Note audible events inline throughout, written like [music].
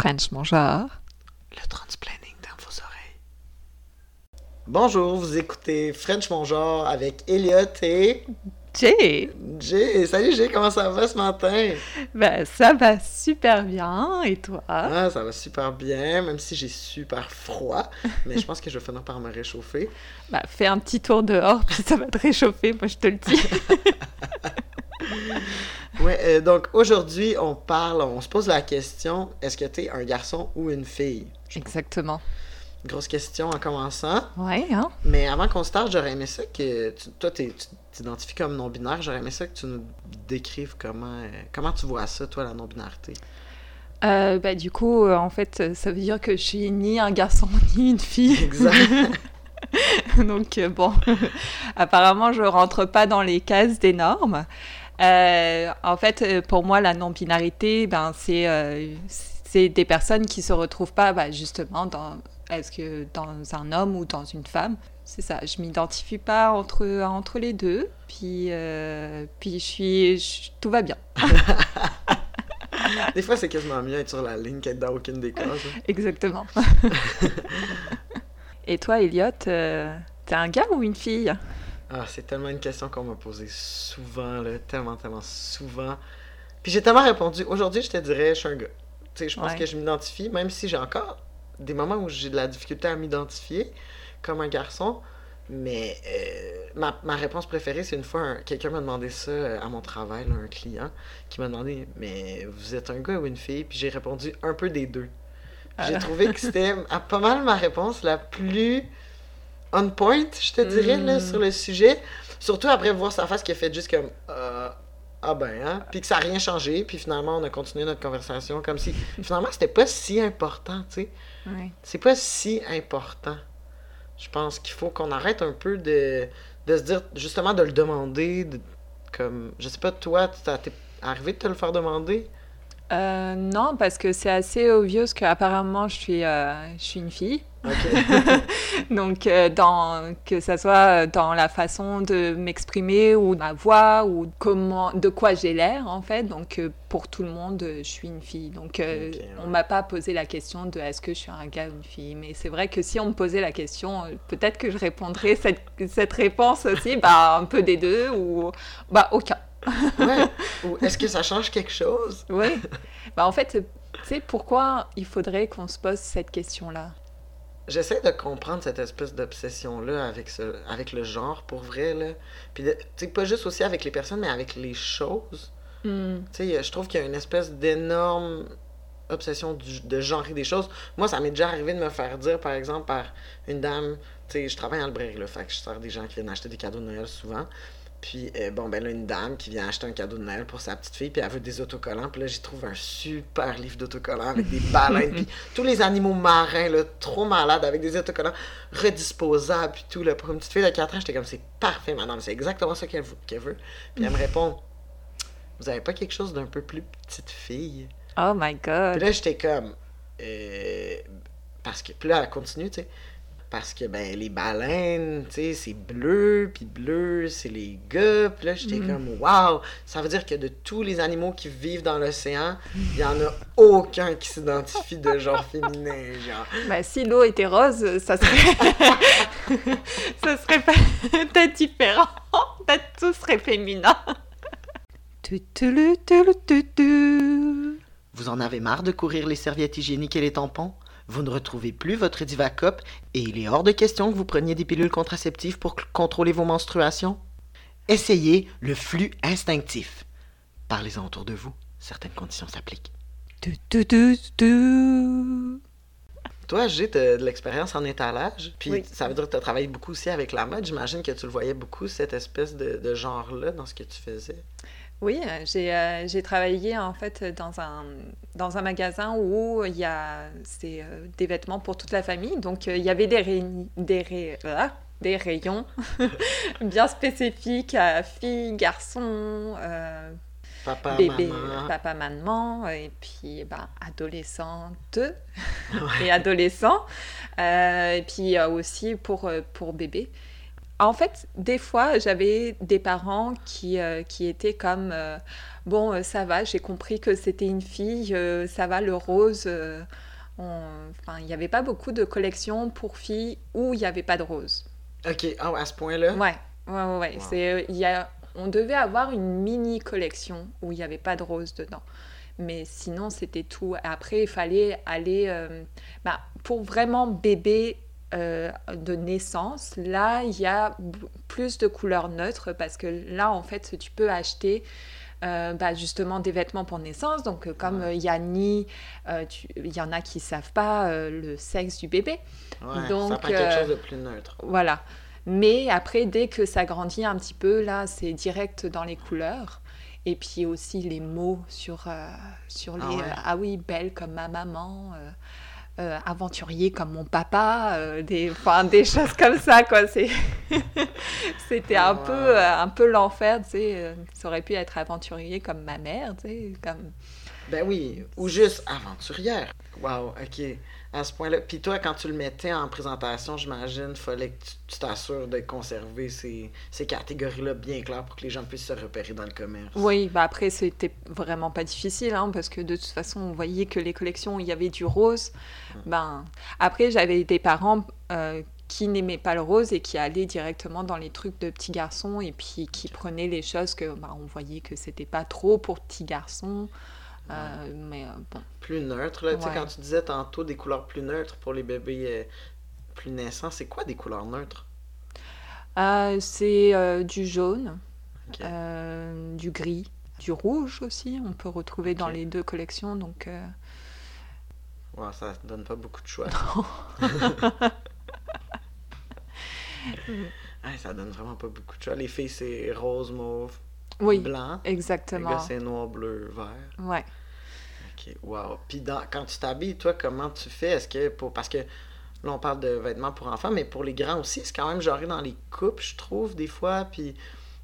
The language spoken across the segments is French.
French mon genre. Le transplanning dans vos oreilles. Bonjour, vous écoutez French mon genre avec Elliot et Jay, Jay. Salut Jay, comment ça va ce matin? ben ça va super bien et toi? Ah, ça va super bien, même si j'ai super froid, mais je pense que je vais finir par me réchauffer. [laughs] Bah fais un petit tour dehors puis ça va te réchauffer, moi je te le dis. [laughs] [laughs] Ouais, euh, donc aujourd'hui, on parle, on se pose la question est-ce que tu es un garçon ou une fille? Exactement. Grosse question en commençant. Ouais, hein? Mais avant qu'on starte, j'aurais aimé ça que. tu- toi, tu t'identifies comme non-binaire. J'aurais aimé ça que tu nous décrives comment, euh, comment tu vois ça, toi, la non-binarité. Euh, bah du coup, euh, en fait, ça veut dire que je suis ni un garçon [laughs] ni une fille. Exact. [laughs] Donc euh, bon, apparemment je rentre pas dans les cases des normes. Euh, en fait, euh, pour moi, la non-binarité, ben c'est euh, c'est des personnes qui se retrouvent pas bah, justement dans est-ce que dans un homme ou dans une femme? C'est ça. Je m'identifie pas entre entre les deux. Puis euh, puis je suis je- tout va bien. [laughs] Des fois, c'est quasiment mieux être sur la ligne qu'être dans aucune des cases. hein. Exactement. [laughs] Et toi, Elliot, t'es un gars ou une fille? Ah, c'est tellement une question qu'on m'a posée souvent, là, tellement, tellement souvent. Puis j'ai tellement répondu. Aujourd'hui, je te dirais, je suis un gars. Tu sais, je pense Ouais. que je m'identifie, même si j'ai encore des moments où j'ai de la difficulté à m'identifier comme un garçon. Mais euh, ma, ma réponse préférée, c'est une fois, un- quelqu'un m'a demandé ça euh, à mon travail, là, un client, qui m'a demandé Mais vous êtes un gars ou une fille? Puis j'ai répondu un peu des deux. J'ai Ah. trouvé que c'était [laughs] à pas mal ma réponse la plus on point, je te dirais, là, Mm. sur le sujet. Surtout après voir sa face qui a fait juste comme euh, Ah ben, hein. Puis que ça n'a rien changé. Puis finalement, on a continué notre conversation comme si. Finalement, c'était pas si important, tu sais. Ouais. C'est pas si important. Je pense qu'il faut qu'on arrête un peu de, de se dire, justement, de le demander. de- comme, je sais pas, toi, tu t'es arrivé de te le faire demander? Euh, non, parce que c'est assez obvious qu'apparemment je suis, euh, je suis une fille. [laughs] Donc, euh, dans, que ça soit dans la façon de m'exprimer ou ma voix ou comment, de quoi j'ai l'air en fait. Donc, pour tout le monde, je suis une fille. Donc, euh, Ok, ouais. on m'a pas posé la question de est-ce que je suis un gars ou une fille. Mais c'est vrai que si on me posait la question, peut-être que je répondrais cette, cette réponse aussi, bah, un peu des deux ou bah, aucun. Ouais. Ou est-ce que ça change quelque chose? Oui. bah, en fait, tu sais pourquoi il faudrait qu'on se pose cette question-là? J'essaie de comprendre cette espèce d'obsession-là avec, ce, avec le genre, pour vrai, là. Puis, tu sais, pas juste aussi avec les personnes, mais avec les choses. Hmm. Tu sais, je trouve qu'il y a une espèce d'énorme obsession du- de genrer des choses. Moi, ça m'est déjà arrivé de me faire dire, par exemple, par une dame, tu sais, je travaille en librairie, là, fait que je sers des gens qui viennent acheter des cadeaux de Noël souvent. Puis, euh, bon, ben là, une dame qui vient acheter un cadeau de Noël pour sa petite fille, puis elle veut des autocollants. Puis là, j'y trouve un super livre d'autocollants avec des baleines, puis [laughs] tous les animaux marins, là, trop malades, avec des autocollants redisposables, puis tout, là. Pour une petite fille de 4 ans, j'étais comme, c'est parfait, madame, c'est exactement ça qu'elle veut. Puis elle me répond, vous avez pas quelque chose d'un peu plus petite fille? Oh my Puis god. là, j'étais comme. euh, parce que. Puis là, elle continue, tu sais. Parce que, ben, les baleines, tu sais, c'est bleu, puis bleu, c'est les gars. Puis là, j'étais Mhm. comme, waouh! Ça veut dire que de tous les animaux qui vivent dans l'océan, il y en a aucun qui s'identifie de genre féminin, genre. Bah, si l'eau était rose, ça serait. [laughs] ça serait pas- [laughs] peut-être différent. Peut-être tout serait féminin. Vous en avez marre de courir les serviettes hygiéniques et les tampons? Vous ne retrouvez plus votre Divacop et il est hors de question que vous preniez des pilules contraceptives pour contrôler vos menstruations? Essayez le flux instinctif. Parlez-en autour de vous. Certaines conditions s'appliquent. Toi, j'ai de, de l'expérience en étalage. Puis Oui. ça veut dire que tu as travaillé beaucoup aussi avec la mode. J'imagine que tu le voyais beaucoup, cette espèce de, de genre-là, dans ce que tu faisais. Oui, euh, j'ai euh, travaillé en fait dans un, dans un magasin où il y a c'est, euh, des vêtements pour toute la famille. Donc euh, il y avait des, ré- des, ré- ah, des rayons [laughs] bien spécifiques à filles, garçons, Papa, bébé, maman. papa, maman, et puis ben, adolescente [laughs] et adolescents. Euh, et puis aussi pour, pour bébé. En fait, des fois, j'avais des parents qui, euh, qui étaient comme euh, Bon, euh, ça va, j'ai compris que c'était une fille, ça va, le rose. Enfin, il n'y avait pas beaucoup de collections pour filles où il n'y avait pas de rose. Ok, oh, à ce point-là? Ouais, ouais, ouais. ouais. C'est, y a, on devait avoir une mini collection où il n'y avait pas de rose dedans. Mais sinon, c'était tout. Après, il fallait aller. Bah, pour vraiment bébé euh, de naissance, là, il y a plus de couleurs neutres parce que là, en fait, tu peux acheter euh, bah, justement des vêtements pour naissance. Donc, euh, comme il y a ni, il y en a qui savent pas le sexe du bébé. donc, ça prend quelque chose de plus neutre. Voilà. Mais après, dès que ça grandit un petit peu, là, c'est direct dans les couleurs. Et puis aussi les mots sur, sur ah les... Ah, oui, belle comme ma maman. Euh, aventurier comme mon papa, euh, des, des [laughs] choses comme ça, quoi. [laughs] C'était un, peu, euh, un peu l'enfer, tu sais. Ça aurait pu être aventurier comme ma mère, tu sais, comme... Ben oui, ou juste aventurière. Wow, ok à ce point-là. Puis toi, quand tu le mettais en présentation, j'imagine, il fallait que tu t'assures de conserver ces, ces catégories-là bien claires pour que les gens puissent se repérer dans le commerce. Oui, bah après, c'était vraiment pas difficile, hein, parce que de toute façon, on voyait que les collections, il y avait du rose. Ben, après, j'avais des parents euh, qui n'aimaient pas le rose et qui allaient directement dans les trucs de petits garçons et puis qui prenaient les choses que ben, on voyait que c'était pas trop pour petits garçons. Euh, mais euh, bon. Plus neutre, là. Tu sais, quand tu disais tantôt des couleurs plus neutres pour les bébés euh, plus naissants, c'est quoi des couleurs neutres? c'est du jaune, du gris, du rouge aussi. On peut retrouver dans les deux collections, donc... Ça donne pas beaucoup de choix. [laughs] [laughs] ça donne vraiment pas beaucoup de choix. Les filles, c'est rose, mauve, oui, blanc. Exactement. Les gars, c'est noir, bleu, vert. Ouais. Wow. Puis quand tu t'habilles, toi, comment tu fais? Est-ce que pour. Parce que là, on parle de vêtements pour enfants, mais pour les grands aussi, c'est quand même genré dans les coupes, je trouve, des fois. Puis,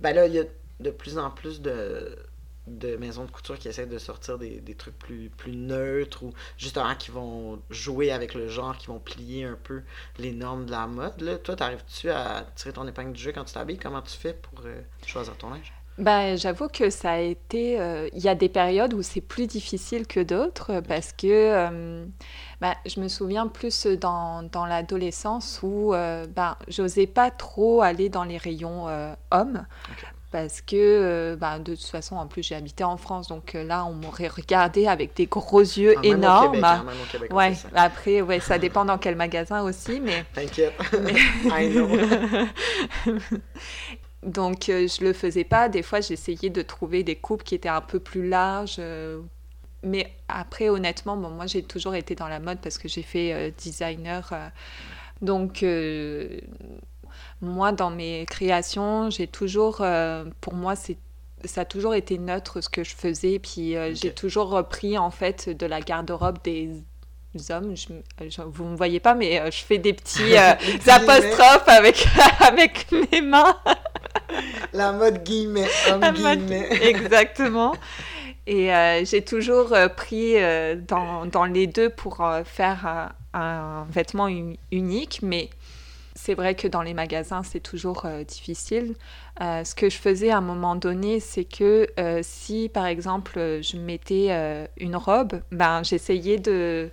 ben là, il y a de plus en plus de, maisons de couture qui essaient de sortir des, des, trucs plus, plus neutres ou justement qui vont jouer avec le genre, qui vont plier un peu les normes de la mode. Là. Toi, t'arrives-tu à tirer ton épingle du jeu quand tu t'habilles? Comment tu fais pour euh, choisir ton linge? Ben, j'avoue que ça a été. Euh, il y a des périodes où c'est plus difficile que d'autres parce que euh, ben, je me souviens plus dans, dans l'adolescence où euh, ben, j'osais pas trop aller dans les rayons hommes. Parce que ben, de toute façon, en plus, j'ai habité en France, donc là, on m'aurait regardé avec des gros yeux ah, énormes. Hein, ouais, après, ouais, ça [laughs] dépend dans quel magasin aussi, mais. T'inquiète. [laughs] [laughs] I know. Donc, euh, je le faisais pas. Des fois, j'essayais de trouver des coupes qui étaient un peu plus larges. Euh, mais après, honnêtement, bon, moi, j'ai toujours été dans la mode parce que j'ai fait euh, designer. donc, moi, dans mes créations, j'ai toujours, pour moi, c'est ça a toujours été neutre ce que je faisais. Puis j'ai toujours repris en fait de la garde-robe des hommes. Je, vous me voyez pas, mais je fais des petits [laughs] apostrophes avec, [laughs] avec mes mains. [laughs] La mode guillemets, homme guillemets. [laughs] Exactement. Et euh, j'ai toujours euh, pris euh, dans, dans, les deux pour faire un vêtement unique, mais c'est vrai que dans les magasins, c'est toujours difficile. ce que je faisais à un moment donné, c'est que si, par exemple, je mettais une robe, ben, j'essayais de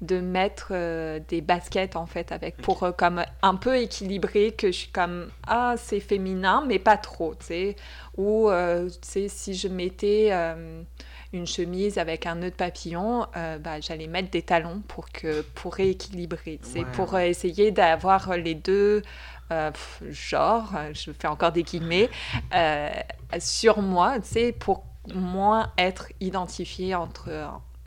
de mettre euh, des baskets en fait avec pour euh, comme un peu équilibrer que je suis comme ah c'est féminin mais pas trop tu sais. Ou euh, tu sais si je mettais une chemise avec un nœud de papillon bah, j'allais mettre des talons pour que pour rééquilibrer tu sais. Pour essayer d'avoir les deux genres je fais encore des guillemets sur moi tu sais pour moins être identifiée entre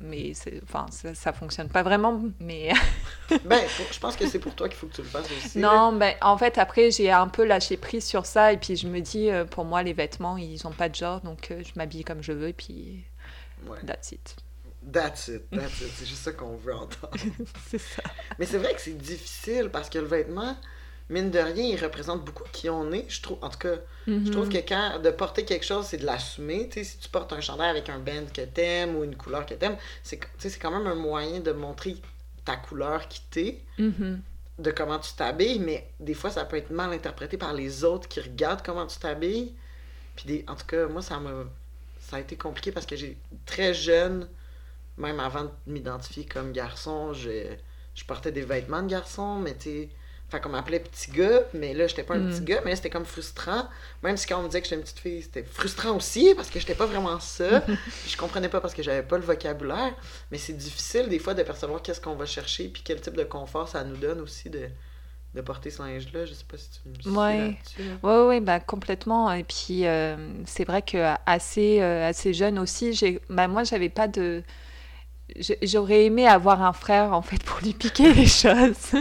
mais enfin ça, ça fonctionne pas vraiment mais [laughs] ben je pense que c'est pour toi qu'il faut que tu le fasses aussi non ben en fait après j'ai un peu lâché prise sur ça et puis je me dis euh, pour moi les vêtements ils ont pas de genre donc euh, je m'habille comme je veux et puis that's it That's it, [laughs] that's it. C'est juste ça qu'on veut entendre. c'est ça. Mais c'est vrai que c'est difficile parce que le vêtement, mine de rien, il représente beaucoup qui on est. Je trouve, en tout cas, je trouve que quand de porter quelque chose, c'est de l'assumer. Tu sais, si tu portes un chandail avec un band que t'aimes ou une couleur que t'aimes, c'est, quand même un moyen de montrer ta couleur qui t'es. Mm-hmm. de comment tu t'habilles, mais des fois, ça peut être mal interprété par les autres qui regardent comment tu t'habilles. Puis, des... en tout cas, moi, ça m'a ça a été compliqué parce que j'ai très jeune, même avant de m'identifier comme garçon, je, je portais des vêtements de garçon, mais tu sais, fait qu'on m'appelait petit gars, mais là, j'étais pas un Mm. petit gars, mais là, c'était comme frustrant. Même si quand on me disait que j'étais une petite fille, c'était frustrant aussi parce que j'étais pas vraiment ça. [laughs] Je comprenais pas parce que j'avais pas le vocabulaire. Mais c'est difficile des fois de percevoir qu'est-ce qu'on va chercher puis quel type de confort ça nous donne aussi de, de porter ce linge-là. Je sais pas si tu me suis Ouais. là-dessus. là. Oui, ouais, bah, complètement. Et puis, euh, c'est vrai que assez, euh, assez jeune aussi, j'ai, bah, moi, j'avais pas de. J'aurais aimé avoir un frère, en fait, pour lui piquer les [laughs] choses.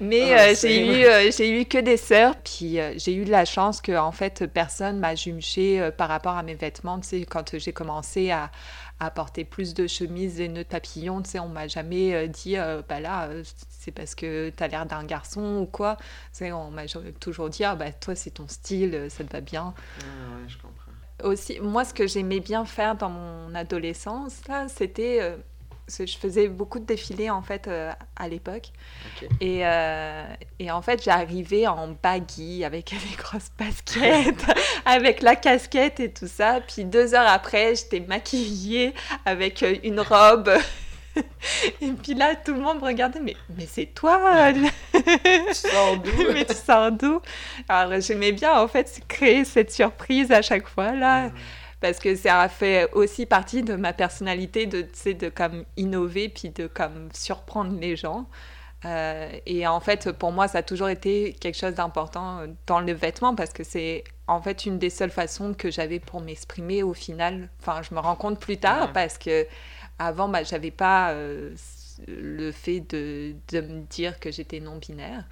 Mais Ah, euh, j'ai eu, euh, j'ai eu que des sœurs. Puis, euh, j'ai eu de la chance que, en fait, personne m'a euh, par rapport à mes vêtements. Tu sais, quand j'ai commencé à, à porter plus de chemises et nœuds de papillon, tu sais, on m'a jamais euh, dit, euh, bah là, c'est parce que t'as l'air d'un garçon ou quoi. Tu sais, on m'a toujours dit, ah, bah toi, c'est ton style, ça te va bien. Ah ouais, je comprends. Aussi, moi, ce que j'aimais bien faire dans mon adolescence, là, c'était. euh, je faisais beaucoup de défilés, en fait, euh, à l'époque. Et, euh, et en fait, j'arrivais en baggy, avec [laughs] des grosses baskets, [laughs] avec la casquette et tout ça. Puis deux heures après, j'étais maquillée avec une robe. [laughs] Et puis là, tout le monde me regardait, mais, mais c'est toi Tu sors d'où? [laughs] mais tu sors d'où? Alors j'aimais bien en fait créer cette surprise à chaque fois là, parce que ça a fait aussi partie de ma personnalité de, de comme innover puis de comme surprendre les gens. Euh, et en fait, pour moi, ça a toujours été quelque chose d'important dans le vêtement parce que c'est en fait une des seules façons que j'avais pour m'exprimer au final. Enfin, je me rends compte plus tard parce que avant, bah, j'avais pas euh, le fait de, de me dire que j'étais non binaire.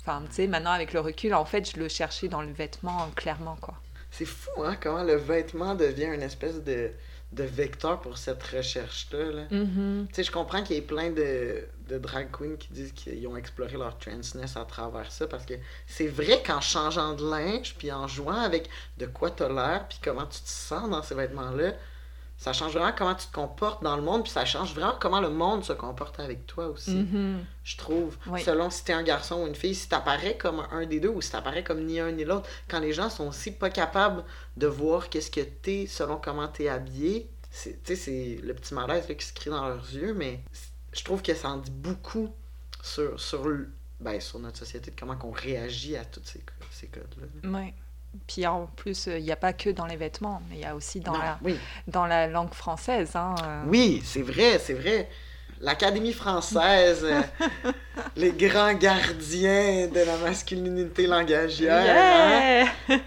Enfin, tu sais, maintenant avec le recul, en fait, je le cherchais dans le vêtement clairement, quoi. C'est fou, hein, comment le vêtement devient une espèce de, de vecteur pour cette recherche-là. là. Mhm. Tu sais, je comprends qu'il y ait plein de, de drag queens qui disent qu'ils ont exploré leur transness à travers ça, parce que c'est vrai qu'en changeant de linge, puis en jouant avec de quoi t'as l'air, puis comment tu te sens dans ces vêtements-là, ça change vraiment comment tu te comportes dans le monde, puis ça change vraiment comment le monde se comporte avec toi aussi, Mhm. je trouve. Oui. Selon si t'es un garçon ou une fille, si t'apparais comme un des deux ou si t'apparais comme ni un ni l'autre, quand les gens sont aussi pas capables de voir qu'est-ce que t'es selon comment t'es habillé, c'est, tu sais, c'est le petit malaise là, qui se crie dans leurs yeux, mais je trouve que ça en dit beaucoup sur, sur, ben, sur notre société, de comment on réagit à tous ces, ces codes-là. Ouais. Puis en plus, il n'y a pas que dans les vêtements, mais il y a aussi dans, Non, la, oui. dans la langue française. Hein, euh. oui, c'est vrai, c'est vrai. L'Académie française, euh, [laughs] les grands gardiens de la masculinité langagière. hein? Yeah!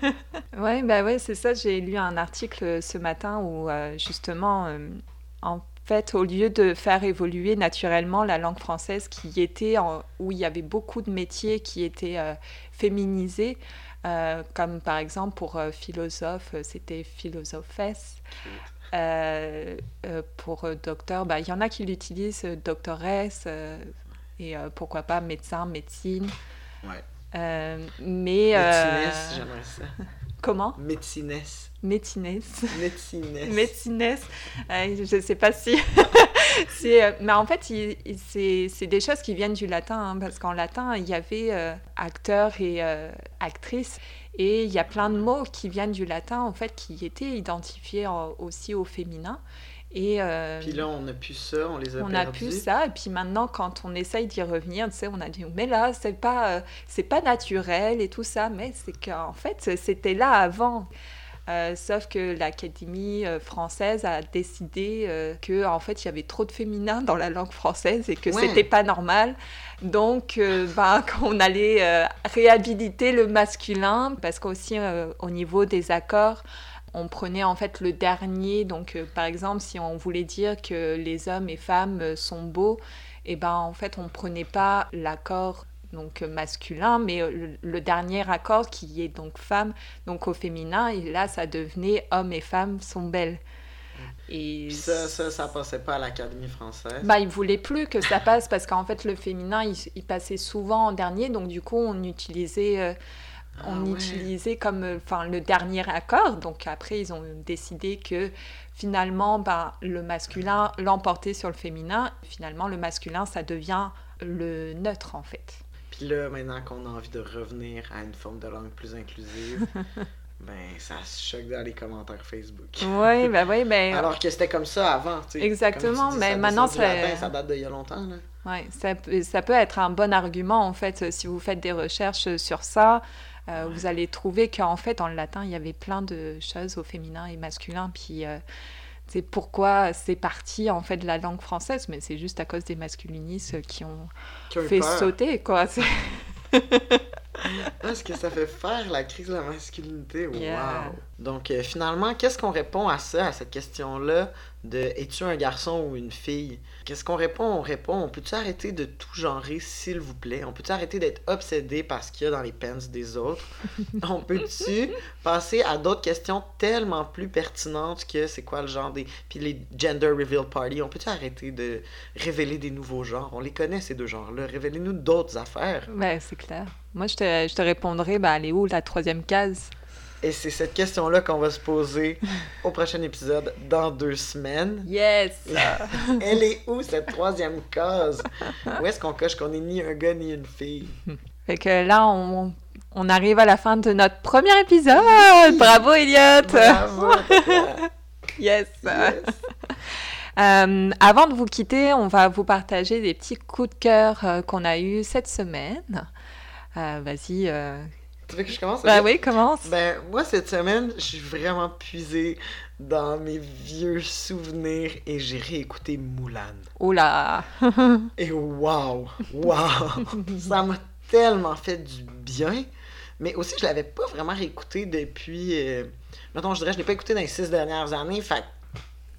[laughs] ouais, bah ouais, c'est ça. J'ai lu un article ce matin où euh, justement, euh, en fait, au lieu de faire évoluer naturellement la langue française, qui était en- où il y avait beaucoup de métiers qui étaient euh, féminisés, euh, comme par exemple pour euh, philosophe, euh, c'était philosophesse. Pour docteur, bah, il y en a qui l'utilisent doctoresse et pourquoi pas médecin, médecine. Ouais. mais. J'aimerais ça. [laughs] Comment? Médecines. Médecines. Médecines. [laughs] Médecines. je ne sais pas si [laughs] [laughs] euh, mais en fait, il- il- c'est c'est des choses qui viennent du latin, hein, parce qu'en latin, il y avait euh, acteur et euh, actrice, et il y a plein de mots qui viennent du latin, en fait, qui étaient identifiés en- aussi au féminin. Et, euh, Puis là, on n'a plus ça, on les a on a perdus. plus ça, et puis maintenant, quand on essaye d'y revenir, tu sais, on a dit, mais là, c'est pas, euh, c'est pas naturel et tout ça, mais c'est qu'en fait, c'était là avant. Euh, sauf que l'Académie euh, française a décidé euh, que en fait il y avait trop de féminin dans la langue française et que Ouais. c'était pas normal. Donc euh, ben, [laughs] qu'on allait euh, réhabiliter le masculin parce qu'aussi au niveau des accords on prenait en fait le dernier. Donc par exemple si on voulait dire que les hommes et femmes sont beaux, et ben en fait on prenait pas l'accord donc euh, masculin, mais euh, le, le dernier accord qui est donc femme, donc au féminin, et là ça devenait homme et femme sont belles. Et Puis ça, ça, ça passait pas à l'Académie française. bah, il voulait plus que ça passe parce qu'en fait le féminin il, il passait souvent en dernier, donc du coup on utilisait euh, on Ah ouais. utilisait comme euh, enfin le dernier accord. Donc après, ils ont décidé que finalement, ben, le masculin l'emportait sur le féminin. Finalement, le masculin, ça devient le neutre en fait. Puis là, maintenant qu'on a envie de revenir à une forme de langue plus inclusive, [laughs] ben ça se choque dans les commentaires Facebook. Oui, ben oui, ben [laughs] Alors que c'était comme ça avant, tu sais. Exactement, mais ça maintenant, c'est- latin, ça date d'il y a longtemps, là. ouais, ça, peut- ça peut être un bon argument en fait si vous faites des recherches sur ça. euh, Vous allez trouver qu'en fait, en latin, il y avait plein de choses au féminin et masculin. Puis, euh, c'est pourquoi c'est parti en fait de la langue française, mais c'est juste à cause des masculinistes qui ont Qui ont eu fait peur. sauter, quoi. C'est- Ah, ce que ça fait faire la crise de la masculinité. Wow! Yeah. Donc, euh, finalement, qu'est-ce qu'on répond à ça, à cette question-là? De es-tu un garçon ou une fille? Qu'est-ce qu'on répond? On répond, on peut-tu arrêter de tout genrer, s'il vous plaît? On peut-tu arrêter d'être obsédé par ce qu'il y a dans les pants des autres? [laughs] on peut-tu passer à d'autres questions tellement plus pertinentes que c'est quoi le genre des. Puis les gender reveal party, on peut-tu arrêter de révéler des nouveaux genres? On les connaît, ces deux genres-là. Révélez-nous d'autres affaires. Ben, c'est clair. Moi, je te, je te répondrais, ben, elle est où la troisième case? Et c'est cette question-là qu'on va se poser au prochain épisode dans deux semaines. Yes [laughs] Elle est où cette troisième case? Où est-ce qu'on coche qu'on est ni un gars ni une fille? Fait que là, on, on arrive à la fin de notre premier épisode. Bravo, Elliot. Bravo! [laughs] Yes. Yes. [laughs] Euh, avant de vous quitter, on va vous partager des petits coups de cœur euh, qu'on a eu cette semaine. Euh, Vas-y. Tu veux que je commence? Ok? oui, commence. Ben, moi, cette semaine, je suis vraiment puisé dans mes vieux souvenirs et j'ai réécouté Moulin. Là. [laughs] Et waouh! Waouh! Ça m'a tellement fait du bien. Mais aussi, je l'avais pas vraiment réécouté depuis. Euh, mettons, je dirais, je l'ai pas écouté dans les six dernières années. Fait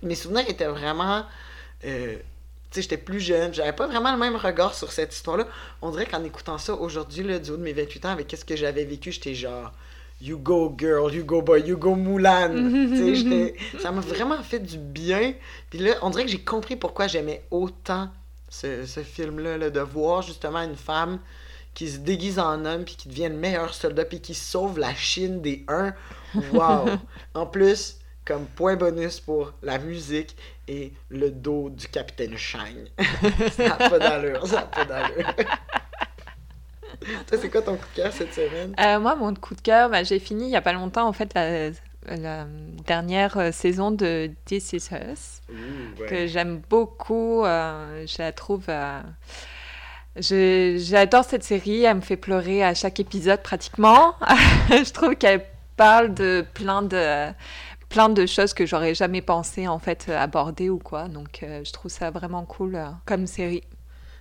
que mes souvenirs étaient vraiment. euh, sais, j'étais plus jeune, j'avais pas vraiment le même regard sur cette histoire-là. On dirait qu'en écoutant ça aujourd'hui, du haut de mes 28 ans, avec qu'est-ce que j'avais vécu, j'étais genre. You go girl, you go boy, you go [laughs] j'étais- ça m'a vraiment fait du bien. Puis là, on dirait que j'ai compris pourquoi j'aimais autant ce, ce film-là, là, de voir justement une femme qui se déguise en homme, puis qui devient le meilleur soldat, puis qui sauve la Chine des uns. [laughs] Wow! en plus, comme point bonus pour la musique et le dos du capitaine Shang. [laughs] ça n'a pas d'allure, ça n'a pas d'allure. Toi, c'est quoi ton coup de cœur cette semaine? Euh, moi, mon coup de cœur, bah, j'ai fini il y a pas longtemps, en fait, la, la dernière euh, saison de This Is Us. Ouais. que j'aime beaucoup. euh, je la trouve. euh, J'adore cette série. Elle me fait pleurer à chaque épisode pratiquement. [laughs] je trouve qu'elle parle de plein de plein de choses que j'aurais jamais pensé en fait aborder ou quoi. Donc euh, je trouve ça vraiment cool euh, comme série.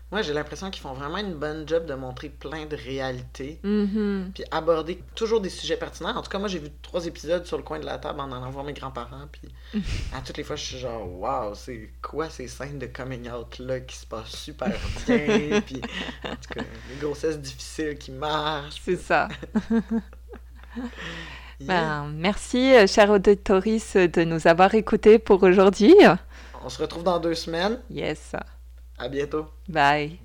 Moi, j'ai l'impression qu'ils font vraiment une bonne job de montrer plein de réalités. Mhm. puis aborder toujours des sujets pertinents. En tout cas, moi, j'ai vu trois épisodes sur le coin de la table en allant voir mes grands-parents, puis [laughs] à toutes les fois, je suis genre, waouh, c'est quoi ces scènes de coming out-là qui se passent super bien, [laughs] puis en tout cas, les grossesses difficiles qui marchent. C'est ça. [laughs] Merci, ben, euh, cher auditoris, de nous avoir écoutés pour aujourd'hui. On se retrouve dans deux semaines. Yes. À bientôt. Bye.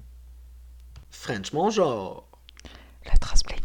French, mon. Le transplay.